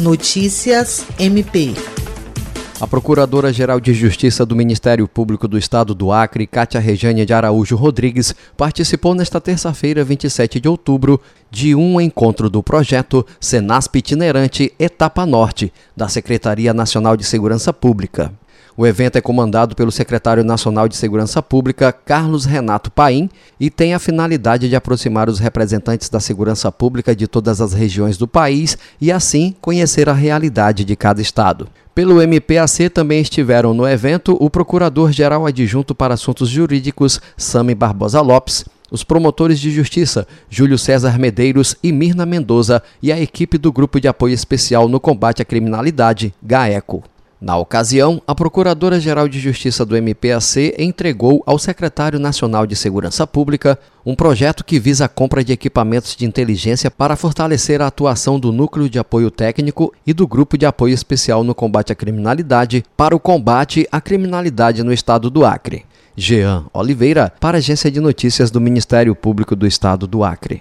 Notícias MP. A Procuradora-Geral de Justiça do Ministério Público do Estado do Acre, Cátia Rejane de Araújo Rodrigues, participou nesta terça-feira, 27 de outubro, de um encontro do projeto Senasp Itinerante Etapa Norte, da Secretaria Nacional de Segurança Pública. O evento é comandado pelo secretário nacional de Segurança Pública, Carlos Renato Paim, e tem a finalidade de aproximar os representantes da segurança pública de todas as regiões do país e, assim, conhecer a realidade de cada estado. Pelo MPAC também estiveram no evento o Procurador-Geral Adjunto para Assuntos Jurídicos, Sami Barbosa Lopes, os promotores de justiça Júlio César Medeiros e Mirna Mendoza e a equipe do Grupo de Apoio Especial no Combate à Criminalidade, GAECO. Na ocasião, a Procuradora-Geral de Justiça do MPAC entregou ao Secretário Nacional de Segurança Pública um projeto que visa a compra de equipamentos de inteligência para fortalecer a atuação do Núcleo de Apoio Técnico e do Grupo de Apoio Especial no Combate à Criminalidade para o combate à criminalidade no estado do Acre. Jean Oliveira, para a Agência de Notícias do Ministério Público do Estado do Acre.